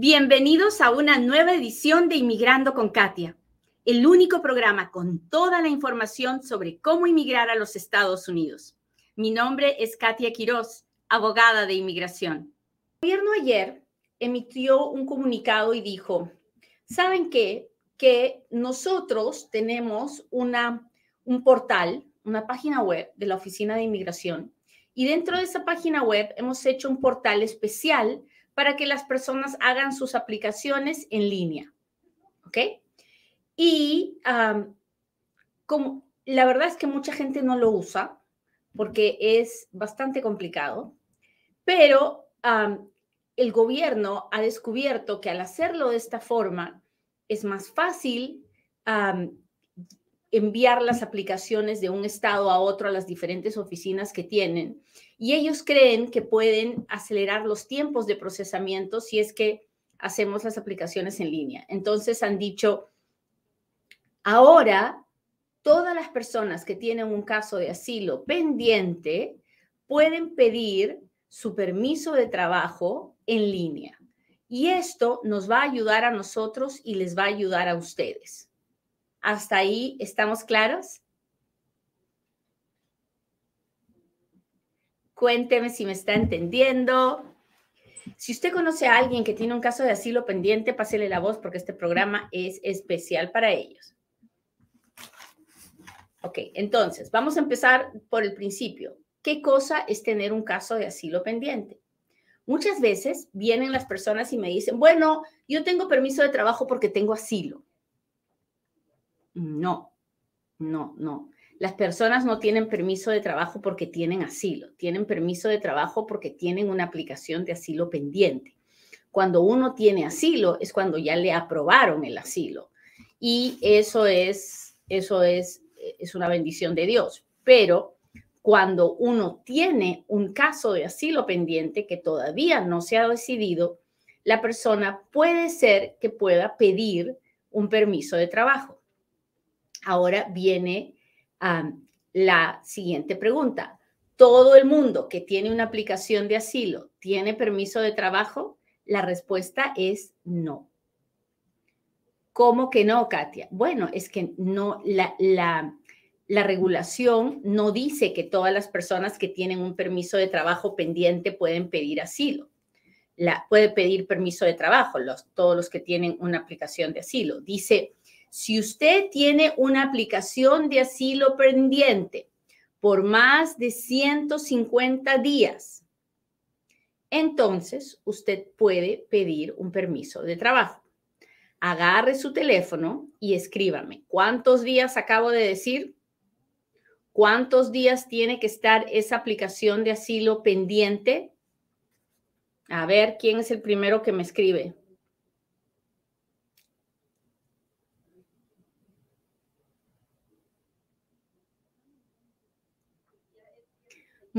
Bienvenidos a una nueva edición de Inmigrando con Katia, el único programa con toda la información sobre cómo inmigrar a los Estados Unidos. Mi nombre es Katia Quiroz, abogada de inmigración. El gobierno ayer emitió un comunicado y dijo, ¿saben qué? Que nosotros tenemos una, un portal, una página web de la Oficina de Inmigración y dentro de esa página web hemos hecho un portal especial para que las personas hagan sus aplicaciones en línea. ¿Ok? Y como la verdad es que mucha gente no lo usa porque es bastante complicado, pero el gobierno ha descubierto que al hacerlo de esta forma es más fácil enviar las aplicaciones de un estado a otro a las diferentes oficinas que tienen. Y ellos creen que pueden acelerar los tiempos de procesamiento si es que hacemos las aplicaciones en línea. Entonces han dicho, ahora todas las personas que tienen un caso de asilo pendiente pueden pedir su permiso de trabajo en línea. Y esto nos va a ayudar a nosotros y les va a ayudar a ustedes. ¿Hasta ahí estamos claros? Cuénteme si me está entendiendo. Si usted conoce a alguien que tiene un caso de asilo pendiente, pásele la voz porque este programa es especial para ellos. Ok, entonces, vamos a empezar por el principio. ¿Qué cosa es tener un caso de asilo pendiente? Muchas veces vienen las personas y me dicen, bueno, yo tengo permiso de trabajo porque tengo asilo. No, no, no. Las personas no tienen permiso de trabajo porque tienen asilo, tienen permiso de trabajo porque tienen una aplicación de asilo pendiente. Cuando uno tiene asilo es cuando ya le aprobaron el asilo y eso es eso es es una bendición de Dios, pero cuando uno tiene un caso de asilo pendiente que todavía no se ha decidido, la persona puede ser que pueda pedir un permiso de trabajo. Ahora viene la siguiente pregunta. ¿Todo el mundo que tiene una aplicación de asilo tiene permiso de trabajo? La respuesta es no. ¿Cómo que no, Katia? Bueno, es que no, la, la, la regulación no dice que todas las personas que tienen un permiso de trabajo pendiente pueden pedir asilo. La, puede pedir permiso de trabajo, los, todos los que tienen una aplicación de asilo. Dice si usted tiene una aplicación de asilo pendiente por más de 150 días, entonces usted puede pedir un permiso de trabajo. Agarre su teléfono y escríbame. ¿Cuántos días acabo de decir? ¿Cuántos días tiene que estar esa aplicación de asilo pendiente? A ver, ¿quién es el primero que me escribe?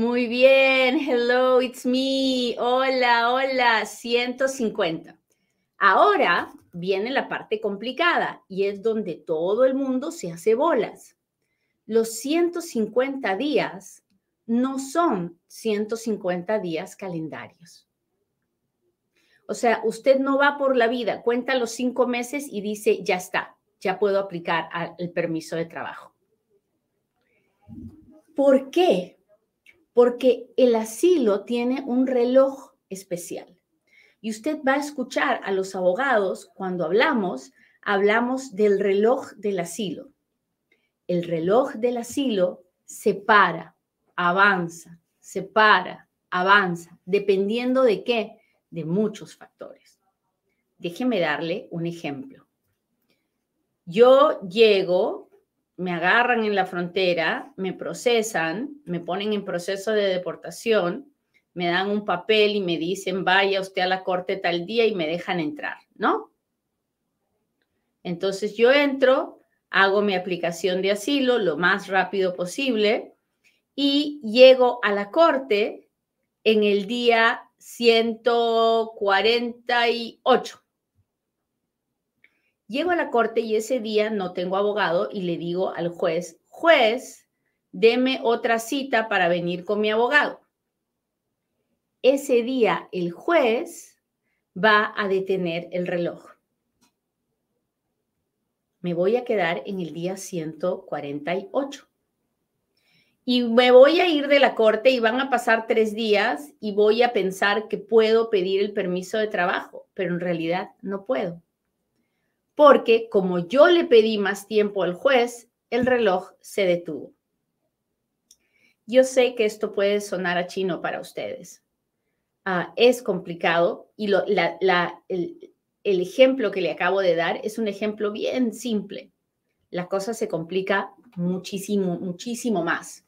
Muy bien, hello, it's me. Hola, hola, 150. Ahora viene la parte complicada y es donde todo el mundo se hace bolas. Los 150 días no son 150 días calendarios. O sea, usted no va por la vida, cuenta los cinco meses y dice, ya está, ya puedo aplicar el permiso de trabajo. ¿Por qué? Porque el asilo tiene un reloj especial. Y usted va a escuchar a los abogados cuando hablamos, hablamos del reloj del asilo. El reloj del asilo se para, avanza, se para, avanza, dependiendo de qué, de muchos factores. Déjeme darle un ejemplo. Yo llego me agarran en la frontera, me procesan, me ponen en proceso de deportación, me dan un papel y me dicen, vaya usted a la corte tal día y me dejan entrar, ¿no? Entonces yo entro, hago mi aplicación de asilo lo más rápido posible y llego a la corte en el día 148. Llego a la corte y ese día no tengo abogado y le digo al juez, juez, deme otra cita para venir con mi abogado. Ese día el juez va a detener el reloj. Me voy a quedar en el día 148. Y me voy a ir de la corte y van a pasar tres días y voy a pensar que puedo pedir el permiso de trabajo, pero en realidad no puedo. Porque como yo le pedí más tiempo al juez, el reloj se detuvo. Yo sé que esto puede sonar a chino para ustedes. Ah, es complicado y el, el ejemplo que le acabo de dar es un ejemplo bien simple. La cosa se complica muchísimo, muchísimo más.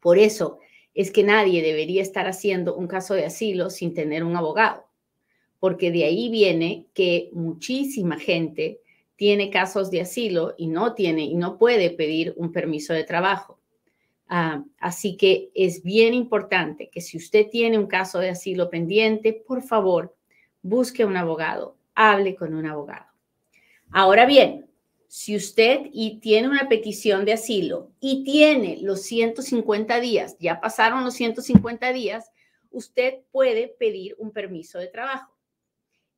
Por eso es que nadie debería estar haciendo un caso de asilo sin tener un abogado, porque de ahí viene que muchísima gente tiene casos de asilo y no tiene y no puede pedir un permiso de trabajo. Ah, así que es bien importante que si usted tiene un caso de asilo pendiente, por favor, busque un abogado, hable con un abogado. Ahora bien, si usted y tiene una petición de asilo y tiene los 150 días, ya pasaron los 150 días, usted puede pedir un permiso de trabajo.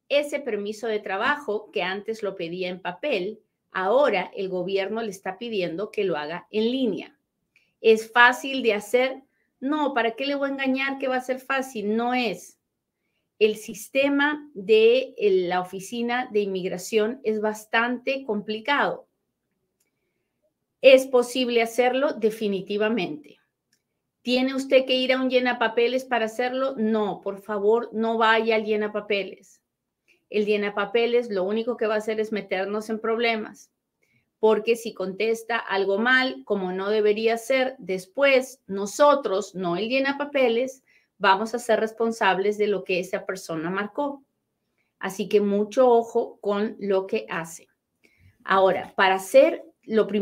Ese permiso de trabajo que antes lo pedía en papel, ahora el gobierno le está pidiendo que lo haga en línea. ¿Es fácil de hacer? No, ¿para qué le voy a engañar que va a ser fácil? No es el sistema de la oficina de inmigración es bastante complicado. ¿Es posible hacerlo? Definitivamente. ¿Tiene usted que ir a un llenapapeles para hacerlo? No, por favor, no vaya al llenapapeles. El llenapapeles lo único que va a hacer es meternos en problemas, porque si contesta algo mal, como no debería ser, después nosotros, no el llenapapeles, vamos a ser responsables de lo que esa persona marcó. Así que mucho ojo con lo que hace. Ahora, para hacer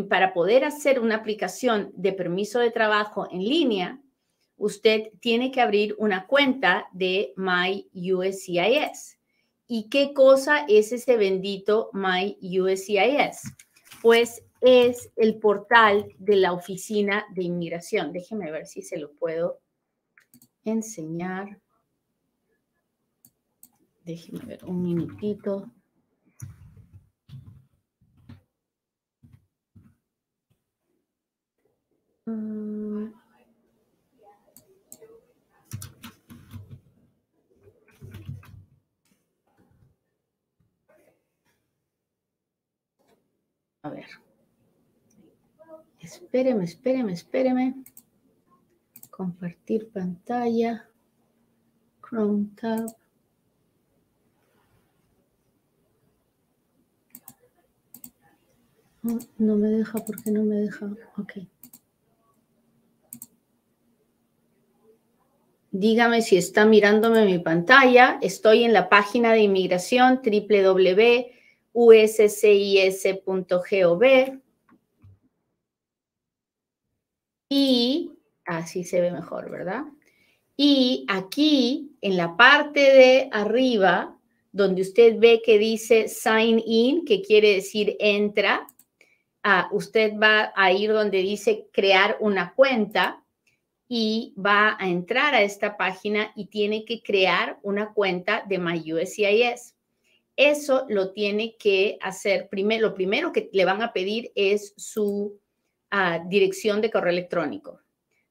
para poder hacer una aplicación de permiso de trabajo en línea, usted tiene que abrir una cuenta de MyUSCIS. ¿Y qué cosa es ese bendito MyUSCIS? Pues es el portal de la oficina de inmigración. Déjeme ver si se lo puedo enseñar. Déjenme ver un minutito. Mm. A ver. Espéreme, espéreme, espéreme. Compartir pantalla. Chrome Tab. No, me deja, porque no me deja? Ok. Dígame si está mirándome mi pantalla. Estoy en la página de inmigración www.uscis.gov. Y Así se ve mejor, ¿verdad? Y aquí, en la parte de arriba, donde usted ve que dice sign in, que quiere decir entra, ah, usted va a ir donde dice crear una cuenta y va a entrar a esta página y tiene que crear una cuenta de MyUSCIS. Eso lo tiene que hacer primero. Lo primero que le van a pedir es su ah, dirección de correo electrónico.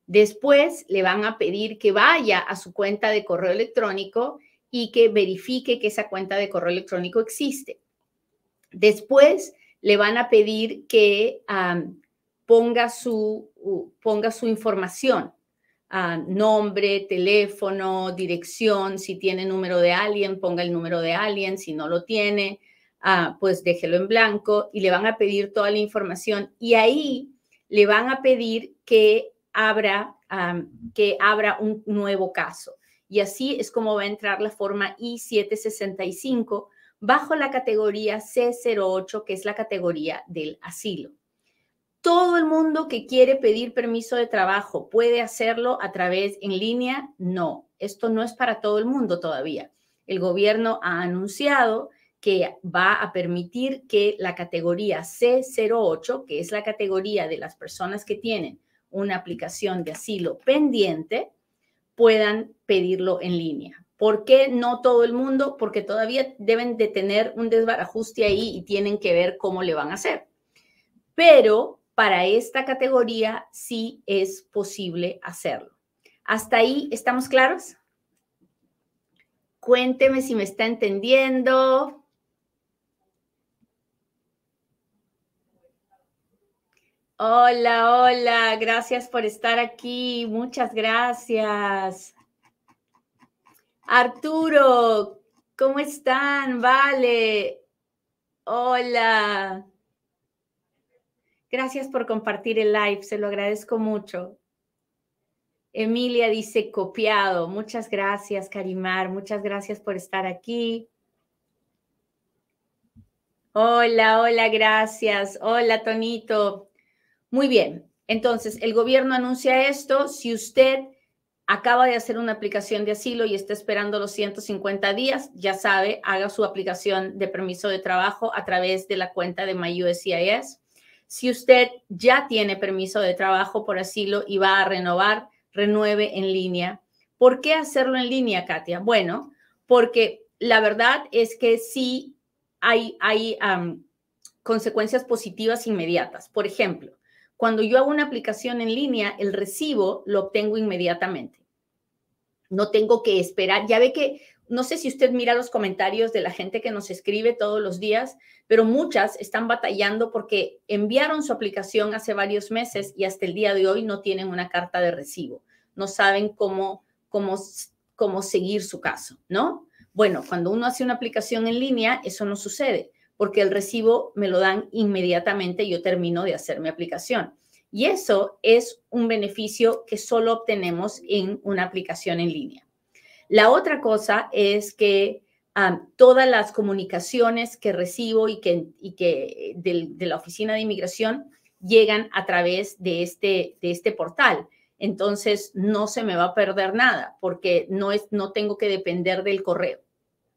Después le van a pedir que vaya a su cuenta de correo electrónico y que verifique que esa cuenta de correo electrónico existe. Después le van a pedir que ponga, su, ponga su información, nombre, teléfono, dirección, si tiene número de alguien, ponga el número de alguien, si no lo tiene, ah, pues déjelo en blanco y le van a pedir toda la información y ahí le van a pedir que abra, que abra un nuevo caso. Y así es como va a entrar la forma I-765 bajo la categoría C08, que es la categoría del asilo. ¿Todo el mundo que quiere pedir permiso de trabajo puede hacerlo a través en línea? No, esto no es para todo el mundo todavía. El gobierno ha anunciado que va a permitir que la categoría C08, que es la categoría de las personas que tienen una aplicación de asilo pendiente, puedan pedirlo en línea. ¿Por qué no todo el mundo? Porque todavía deben de tener un desbarajuste ahí y tienen que ver cómo le van a hacer. Pero para esta categoría sí es posible hacerlo. ¿Hasta ahí estamos claros? Cuénteme si me está entendiendo. Hola, hola, gracias por estar aquí. Muchas gracias. Arturo, ¿cómo están? Vale. Hola. Gracias por compartir el live, se lo agradezco mucho. Emilia dice copiado. Muchas gracias, Karimar. Muchas gracias por estar aquí. Hola, hola, gracias. Hola, Tonito. Muy bien. Entonces, el gobierno anuncia esto. Si usted acaba de hacer una aplicación de asilo y está esperando los 150 días, ya sabe, haga su aplicación de permiso de trabajo a través de la cuenta de MyUSCIS. Si usted ya tiene permiso de trabajo por asilo y va a renovar, renueve en línea. ¿Por qué hacerlo en línea, Katia? Bueno, porque la verdad es que sí hay, hay consecuencias positivas inmediatas. Por ejemplo, cuando yo hago una aplicación en línea, el recibo lo obtengo inmediatamente. No tengo que esperar. Ya ve que no sé si usted mira los comentarios de la gente que nos escribe todos los días, pero muchas están batallando porque enviaron su aplicación hace varios meses y hasta el día de hoy no tienen una carta de recibo. No saben cómo, cómo, cómo seguir su caso, ¿no? Bueno, cuando uno hace una aplicación en línea, eso no sucede porque el recibo me lo dan inmediatamente y yo termino de hacer mi aplicación. Y eso es un beneficio que solo obtenemos en una aplicación en línea. La otra cosa es que todas las comunicaciones que recibo y que, y que de, la Oficina de Inmigración llegan a través de este, de este portal. Entonces, no se me va a perder nada porque no, es, no tengo que depender del correo.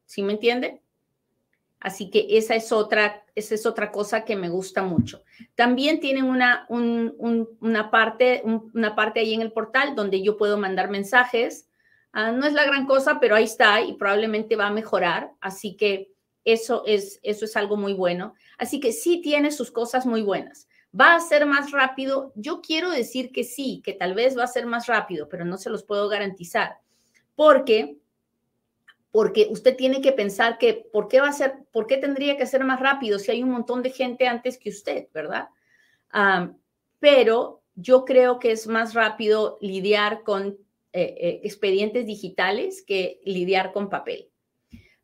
¿Sí me entiende? Así que esa es otra, esa es otra cosa que me gusta mucho. También tienen una, una, parte, una parte ahí en el portal donde yo puedo mandar mensajes Ah, no es la gran cosa, pero ahí está y probablemente va a mejorar. Así que eso es, eso es algo muy bueno. Así que sí tiene sus cosas muy buenas. ¿Va a ser más rápido? Yo quiero decir que sí, que tal vez va a ser más rápido, pero no se los puedo garantizar. Porque porque usted tiene que pensar que por qué va a ser, por qué tendría que ser más rápido si hay un montón de gente antes que usted, ¿verdad? Ah, pero yo creo que es más rápido lidiar con eh, eh, expedientes digitales que lidiar con papel.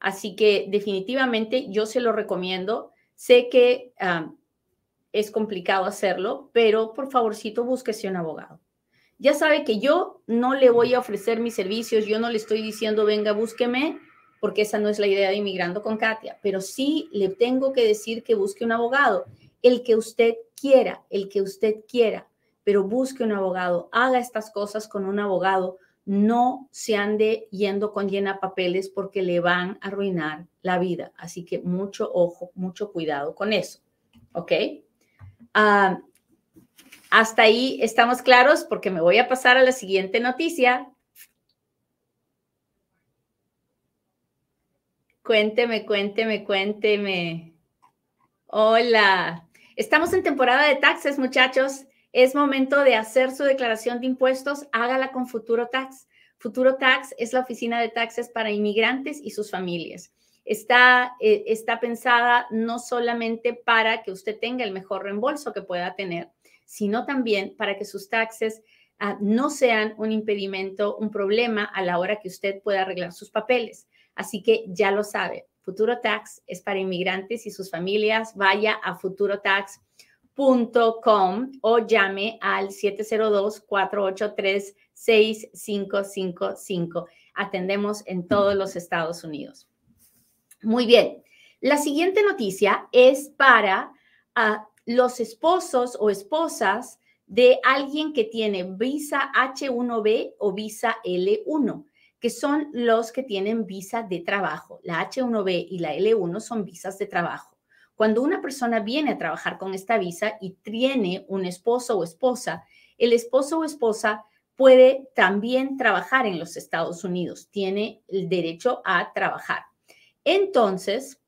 Así que definitivamente yo se lo recomiendo. Sé que ah, es complicado hacerlo, pero por favorcito búsquese un abogado. Ya sabe que yo no le voy a ofrecer mis servicios, yo no le estoy diciendo, venga, búsqueme, porque esa no es la idea de Inmigrando con Katia, pero sí le tengo que decir que busque un abogado, el que usted quiera, el que usted quiera pero busque un abogado, haga estas cosas con un abogado, no se ande yendo con llena papeles porque le van a arruinar la vida. Así que mucho ojo, mucho cuidado con eso. ¿Ok? Ah, hasta ahí estamos claros porque me voy a pasar a la siguiente noticia. Cuénteme, cuénteme, cuénteme. Hola. Estamos en temporada de taxes, muchachos. Es momento de hacer su declaración de impuestos, hágala con Futuro Tax. Futuro Tax es la oficina de taxes para inmigrantes y sus familias. Está, eh, está pensada no solamente para que usted tenga el mejor reembolso que pueda tener, sino también para que sus taxes ah, no sean un impedimento, un problema a la hora que usted pueda arreglar sus papeles. Así que ya lo sabe, Futuro Tax es para inmigrantes y sus familias. Vaya a Futuro Tax com o llame al 702-483-6555. Atendemos en todos los Estados Unidos. Muy bien. La siguiente noticia es para ah, los esposos o esposas de alguien que tiene visa H1B o visa L1, que son los que tienen visa de trabajo. La H1B y la L1 son visas de trabajo. Cuando una persona viene a trabajar con esta visa y tiene un esposo o esposa, el esposo o esposa puede también trabajar en los Estados Unidos, tiene el derecho a trabajar. Entonces,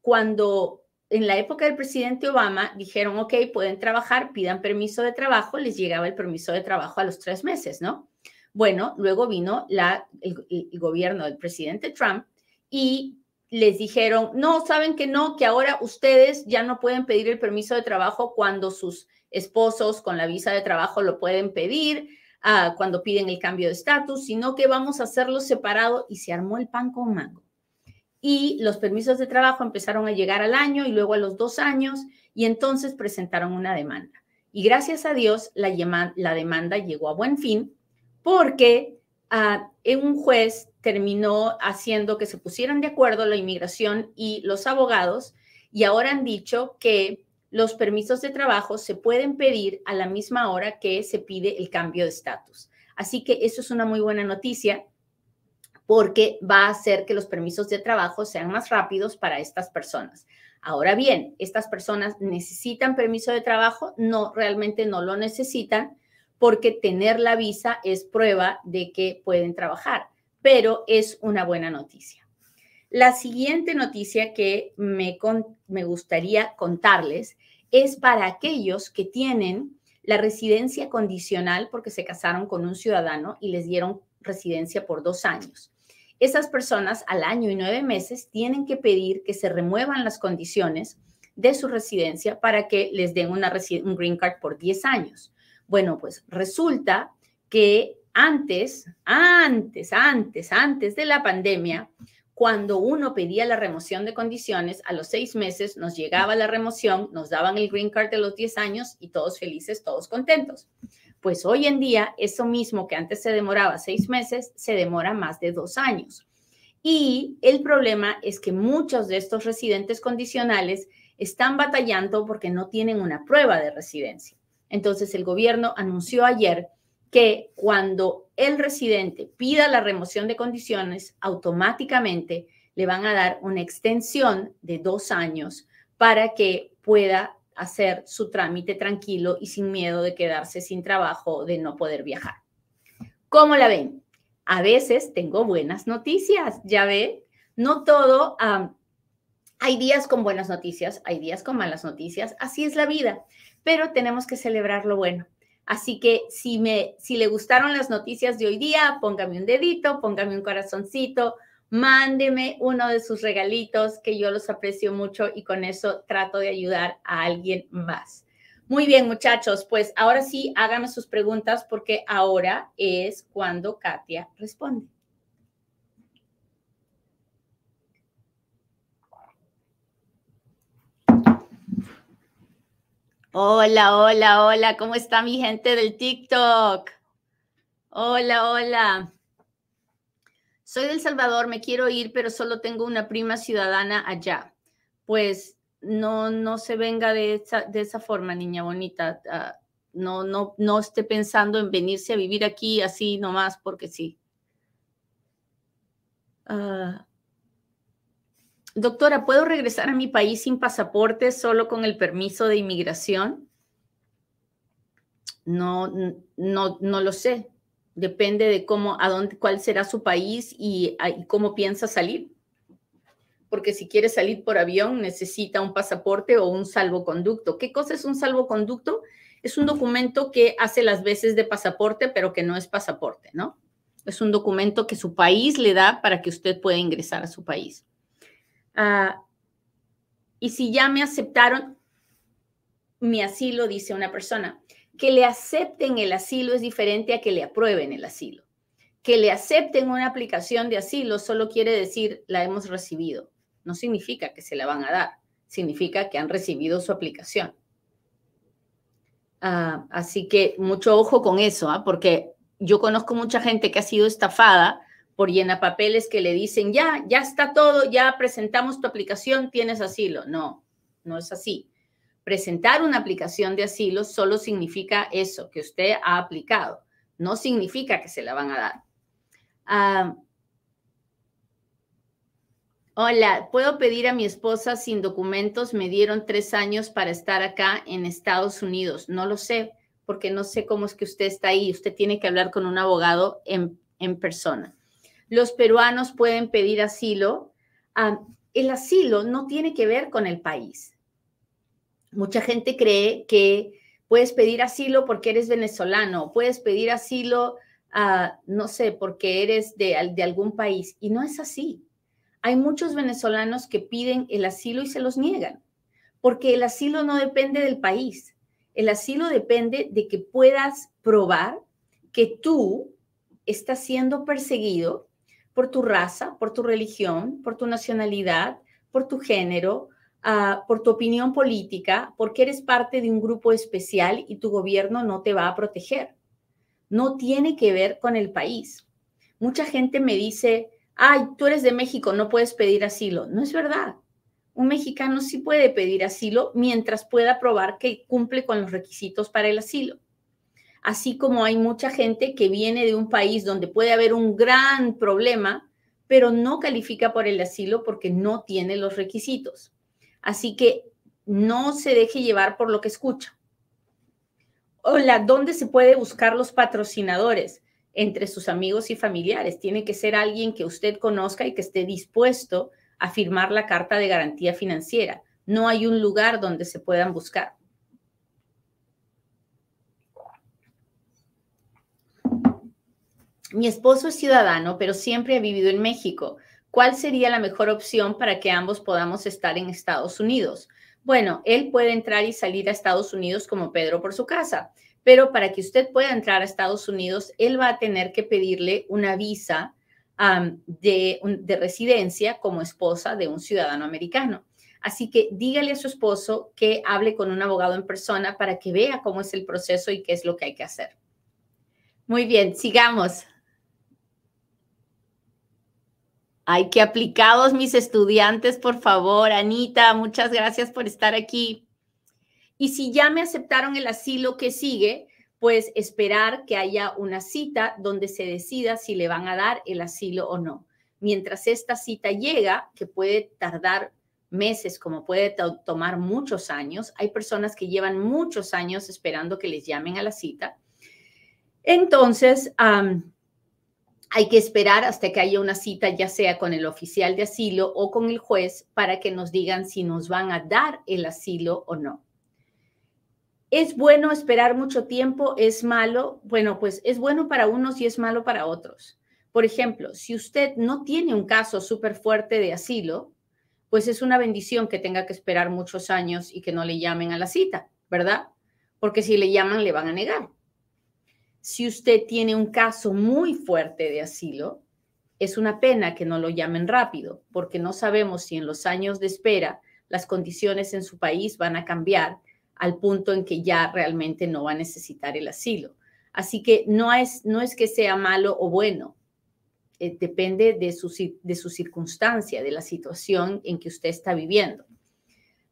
cuando en la época del presidente Obama dijeron, ok, pueden trabajar, pidan permiso de trabajo, les llegaba el permiso de trabajo a los tres meses, ¿no? Bueno, luego vino la, el, gobierno del presidente Trump y les dijeron, no, saben que no, que ahora ustedes ya no pueden pedir el permiso de trabajo cuando sus esposos con la visa de trabajo lo pueden pedir, uh, cuando piden el cambio de estatus, sino que vamos a hacerlo separado y se armó el pan con mango. Y los permisos de trabajo empezaron a llegar al año y luego a los dos años y entonces presentaron una demanda. Y gracias a Dios la demanda llegó a buen fin porque uh, un juez terminó haciendo que se pusieran de acuerdo la inmigración y los abogados y ahora han dicho que los permisos de trabajo se pueden pedir a la misma hora que se pide el cambio de estatus. Así que eso es una muy buena noticia porque va a hacer que los permisos de trabajo sean más rápidos para estas personas. Ahora bien, estas personas necesitan permiso de trabajo, no, realmente no lo necesitan porque tener la visa es prueba de que pueden trabajar, pero es una buena noticia. La siguiente noticia que me, me gustaría contarles es para aquellos que tienen la residencia condicional porque se casaron con un ciudadano y les dieron residencia por dos años. Esas personas al año y nueve meses tienen que pedir que se remuevan las condiciones de su residencia para que les den una un green card por 10 años. Bueno, pues resulta que antes, antes, antes, antes de la pandemia, cuando uno pedía la remoción de condiciones, a los seis meses nos llegaba la remoción, nos daban el green card de los 10 años y todos felices, todos contentos. Pues hoy en día, eso mismo que antes se demoraba seis meses, se demora más de dos años. Y el problema es que muchos de estos residentes condicionales están batallando porque no tienen una prueba de residencia. Entonces, el gobierno anunció ayer que cuando el residente pida la remoción de condiciones, automáticamente le van a dar una extensión de dos años para que pueda hacer su trámite tranquilo y sin miedo de quedarse sin trabajo, de no poder viajar. ¿Cómo la ven? A veces tengo buenas noticias, ya ve, no todo, hay días con buenas noticias, hay días con malas noticias, así es la vida, pero tenemos que celebrar lo bueno. Así que si, me, si le gustaron las noticias de hoy día, póngame un dedito, póngame un corazoncito, mándeme uno de sus regalitos que yo los aprecio mucho y con eso trato de ayudar a alguien más. Muy bien, muchachos, pues ahora sí, háganme sus preguntas porque ahora es cuando Katia responde. Hola, hola, hola, ¿cómo está mi gente del TikTok? Hola, hola. Soy del Salvador, me quiero ir, pero solo tengo una prima ciudadana allá. Pues no, no se venga de esa, de esa forma, niña bonita. Ah, no, no, no esté pensando en venirse a vivir aquí así nomás porque sí. Uh, doctora, ¿puedo regresar a mi país sin pasaporte, solo con el permiso de inmigración? No, no, no lo sé. Depende de cómo, a dónde, cuál será su país y, y cómo piensa salir. Porque si quiere salir por avión, necesita un pasaporte o un salvoconducto. ¿Qué cosa es un salvoconducto? Es un documento que hace las veces de pasaporte, pero que no es pasaporte, ¿no? Es un documento que su país le da para que usted pueda ingresar a su país. Ah, y si ya me aceptaron mi asilo, dice una persona, que le acepten el asilo es diferente a que le aprueben el asilo. Que le acepten una aplicación de asilo solo quiere decir la hemos recibido. No significa que se la van a dar, significa que han recibido su aplicación. Ah, así que mucho ojo con eso, ¿ah? porque yo conozco mucha gente que ha sido estafada por papeles que le dicen, ya, ya está todo, ya presentamos tu aplicación, tienes asilo. No, no es así. Presentar una aplicación de asilo solo significa eso, que usted ha aplicado. No significa que se la van a dar. Ah, hola, ¿puedo pedir a mi esposa sin documentos? Me dieron tres años para estar acá en Estados Unidos. No lo sé porque no sé cómo es que usted está ahí. Usted tiene que hablar con un abogado en, persona. Los peruanos pueden pedir asilo. El asilo no tiene que ver con el país. Mucha gente cree que puedes pedir asilo porque eres venezolano, puedes pedir asilo, ah, no sé, porque eres de, de algún país. Y no es así. Hay muchos venezolanos que piden el asilo y se los niegan, porque el asilo no depende del país. El asilo depende de que puedas probar que tú estás siendo perseguido por tu raza, por tu religión, por tu nacionalidad, por tu género, ah, por tu opinión política, porque eres parte de un grupo especial y tu gobierno no te va a proteger. No tiene que ver con el país. Mucha gente me dice, ay, tú eres de México, no puedes pedir asilo. No es verdad. Un mexicano sí puede pedir asilo mientras pueda probar que cumple con los requisitos para el asilo. Así como hay mucha gente que viene de un país donde puede haber un gran problema, pero no califica por el asilo porque no tiene los requisitos. Así que no se deje llevar por lo que escucha. Hola, ¿dónde se puede buscar los patrocinadores? Entre sus amigos y familiares. Tiene que ser alguien que usted conozca y que esté dispuesto a firmar la carta de garantía financiera. No hay un lugar donde se puedan buscar. Mi esposo es ciudadano, pero siempre ha vivido en México. ¿Cuál sería la mejor opción para que ambos podamos estar en Estados Unidos? Bueno, él puede entrar y salir a Estados Unidos como Pedro por su casa, pero para que usted pueda entrar a Estados Unidos, él va a tener que pedirle una visa de, de residencia como esposa de un ciudadano americano. Así que dígale a su esposo que hable con un abogado en persona para que vea cómo es el proceso y qué es lo que hay que hacer. Muy bien, sigamos. Ay, qué aplicados mis estudiantes, por favor. Anita, muchas gracias por estar aquí. Y si ya me aceptaron el asilo que sigue, pues esperar que haya una cita donde se decida si le van a dar el asilo o no. Mientras esta cita llega, que puede tardar meses, como puede tomar muchos años, hay personas que llevan muchos años esperando que les llamen a la cita. Entonces, hay que esperar hasta que haya una cita, ya sea con el oficial de asilo o con el juez, para que nos digan si nos van a dar el asilo o no. ¿Es bueno esperar mucho tiempo? ¿Es malo? Bueno, pues es bueno para unos y es malo para otros. Por ejemplo, si usted no tiene un caso súper fuerte de asilo, pues es una bendición que tenga que esperar muchos años y que no le llamen a la cita, ¿verdad? Porque si le llaman, le van a negar. Si usted tiene un caso muy fuerte de asilo, es una pena que no lo llamen rápido, porque no sabemos si en los años de espera las condiciones en su país van a cambiar al punto en que ya realmente no va a necesitar el asilo. Así que no es, no es que sea malo o bueno, eh, depende de su, de su circunstancia, de la situación en que usted está viviendo.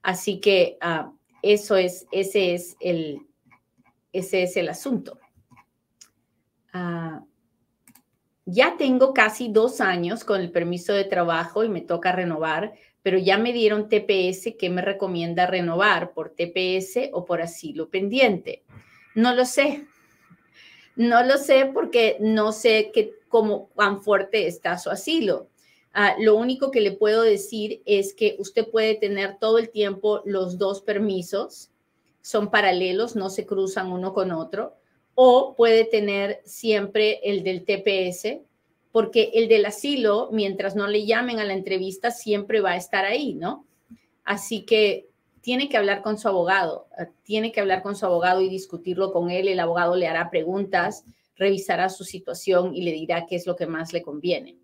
Así que ah, eso es, ese es el, ese es el asunto. Ah, ya tengo casi dos años con el permiso de trabajo y me toca renovar, pero ya me dieron TPS que me recomienda renovar por TPS o por asilo pendiente. No lo sé. No lo sé porque no sé qué, cómo, cuán fuerte está su asilo. Ah, lo único que le puedo decir es que usted puede tener todo el tiempo los dos permisos, son paralelos, no se cruzan uno con otro o puede tener siempre el del TPS, porque el del asilo, mientras no le llamen a la entrevista, siempre va a estar ahí, ¿no? Así que tiene que hablar con su abogado, eh, tiene que hablar con su abogado y discutirlo con él. El abogado le hará preguntas, revisará su situación y le dirá qué es lo que más le conviene.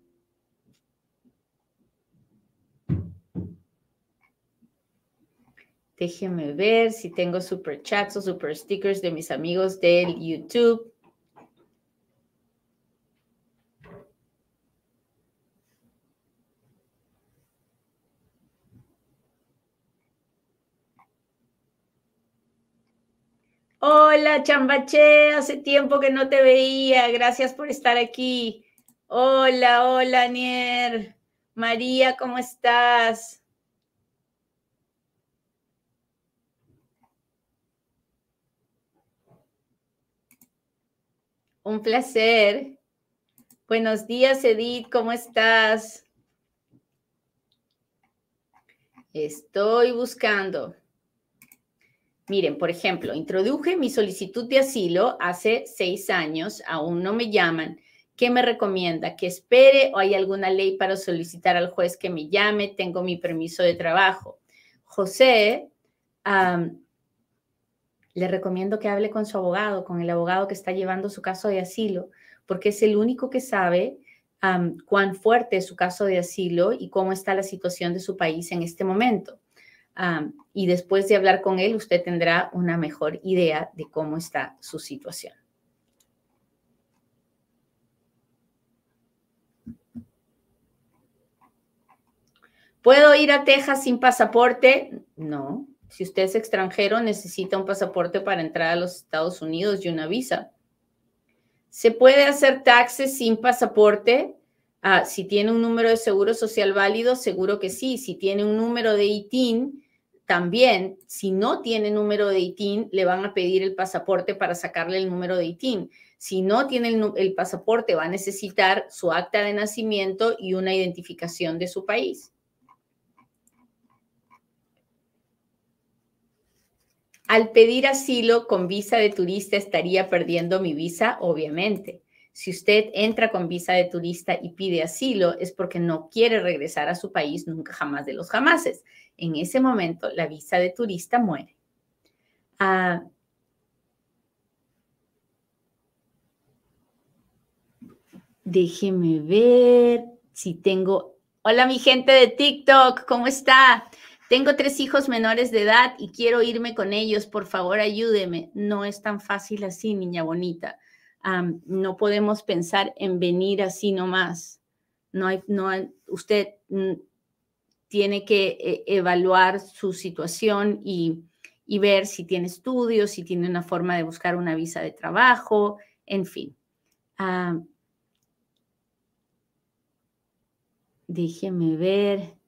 Déjenme ver si tengo super chats o super stickers de mis amigos del YouTube. Hola, Chambache, hace tiempo que no te veía. Gracias por estar aquí. Hola, hola, Nier. María, ¿cómo estás? Un placer. Buenos días, Edith, ¿cómo estás? Estoy buscando. Miren, por ejemplo, introduje mi solicitud de asilo hace seis años, aún no me llaman. ¿Qué me recomienda? ¿Que espere o hay alguna ley para solicitar al juez que me llame? Tengo mi permiso de trabajo. José, le recomiendo que hable con su abogado, con el abogado que está llevando su caso de asilo, porque es el único que sabe cuán fuerte es su caso de asilo y cómo está la situación de su país en este momento. y después de hablar con él, usted tendrá una mejor idea de cómo está su situación. ¿Puedo ir a Texas sin pasaporte? No. Si usted es extranjero, necesita un pasaporte para entrar a los Estados Unidos y una visa. ¿Se puede hacer taxes sin pasaporte? Ah, si tiene un número de seguro social válido, seguro que sí. Si tiene un número de ITIN, también. Si no tiene número de ITIN, le van a pedir el pasaporte para sacarle el número de ITIN. Si no tiene el, el pasaporte, va a necesitar su acta de nacimiento y una identificación de su país. Al pedir asilo con visa de turista estaría perdiendo mi visa, obviamente. Si usted entra con visa de turista y pide asilo es porque no quiere regresar a su país nunca jamás de los jamases. En ese momento la visa de turista muere. Ah, déjeme ver si tengo... Hola mi gente de TikTok, ¿cómo está? Tengo tres hijos menores de edad y quiero irme con ellos. Por favor, ayúdeme. No es tan fácil así, niña bonita. no podemos pensar en venir así nomás. No hay, no usted mm, tiene que eh, evaluar su situación y, ver si tiene estudios, si tiene una forma de buscar una visa de trabajo, en fin. déjeme ver.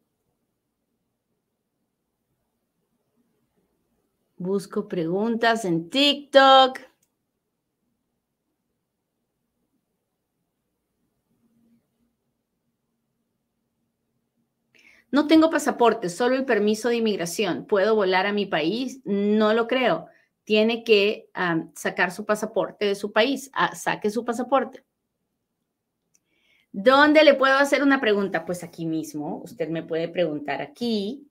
Busco preguntas en TikTok. No tengo pasaporte, solo el permiso de inmigración. ¿Puedo volar a mi país? No lo creo. Tiene que sacar su pasaporte de su país. Ah, saque su pasaporte. ¿Dónde le puedo hacer una pregunta? Pues aquí mismo. Usted me puede preguntar aquí.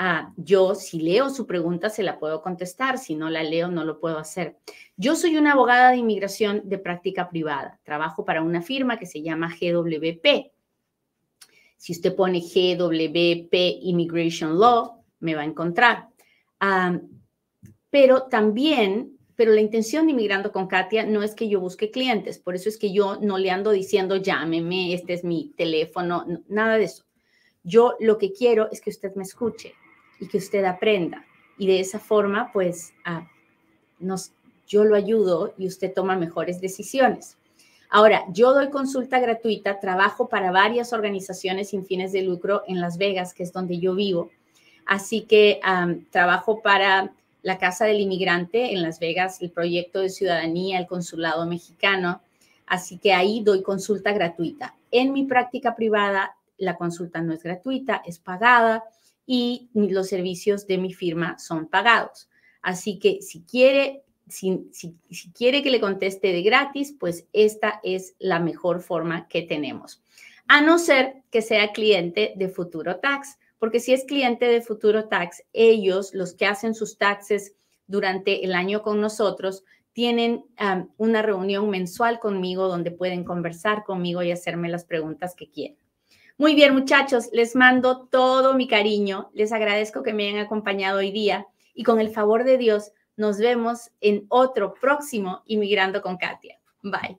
Ah, yo si leo su pregunta se la puedo contestar, si no la leo no lo puedo hacer. Yo soy una abogada de inmigración de práctica privada, trabajo para una firma que se llama GWP. Si usted pone GWP Immigration Law, me va a encontrar. pero también, pero la intención de Inmigrando con Katia no es que yo busque clientes, por eso es que yo no le ando diciendo llámeme, este es mi teléfono, nada de eso. Yo lo que quiero es que usted me escuche y que usted aprenda. Y de esa forma, pues, nos, yo lo ayudo y usted toma mejores decisiones. Ahora, yo doy consulta gratuita, trabajo para varias organizaciones sin fines de lucro en Las Vegas, que es donde yo vivo. Así que trabajo para la Casa del Inmigrante en Las Vegas, el proyecto de ciudadanía, el consulado mexicano. Así que ahí doy consulta gratuita. En mi práctica privada, la consulta no es gratuita, es pagada y los servicios de mi firma son pagados. Así que si quiere, si, quiere que le conteste de gratis, pues esta es la mejor forma que tenemos. A no ser que sea cliente de Futuro Tax, porque si es cliente de Futuro Tax, ellos, los que hacen sus taxes durante el año con nosotros, tienen una reunión mensual conmigo donde pueden conversar conmigo y hacerme las preguntas que quieran. Muy bien, muchachos, les mando todo mi cariño. Les agradezco que me hayan acompañado hoy día y con el favor de Dios nos vemos en otro próximo Inmigrando con Katia. Bye.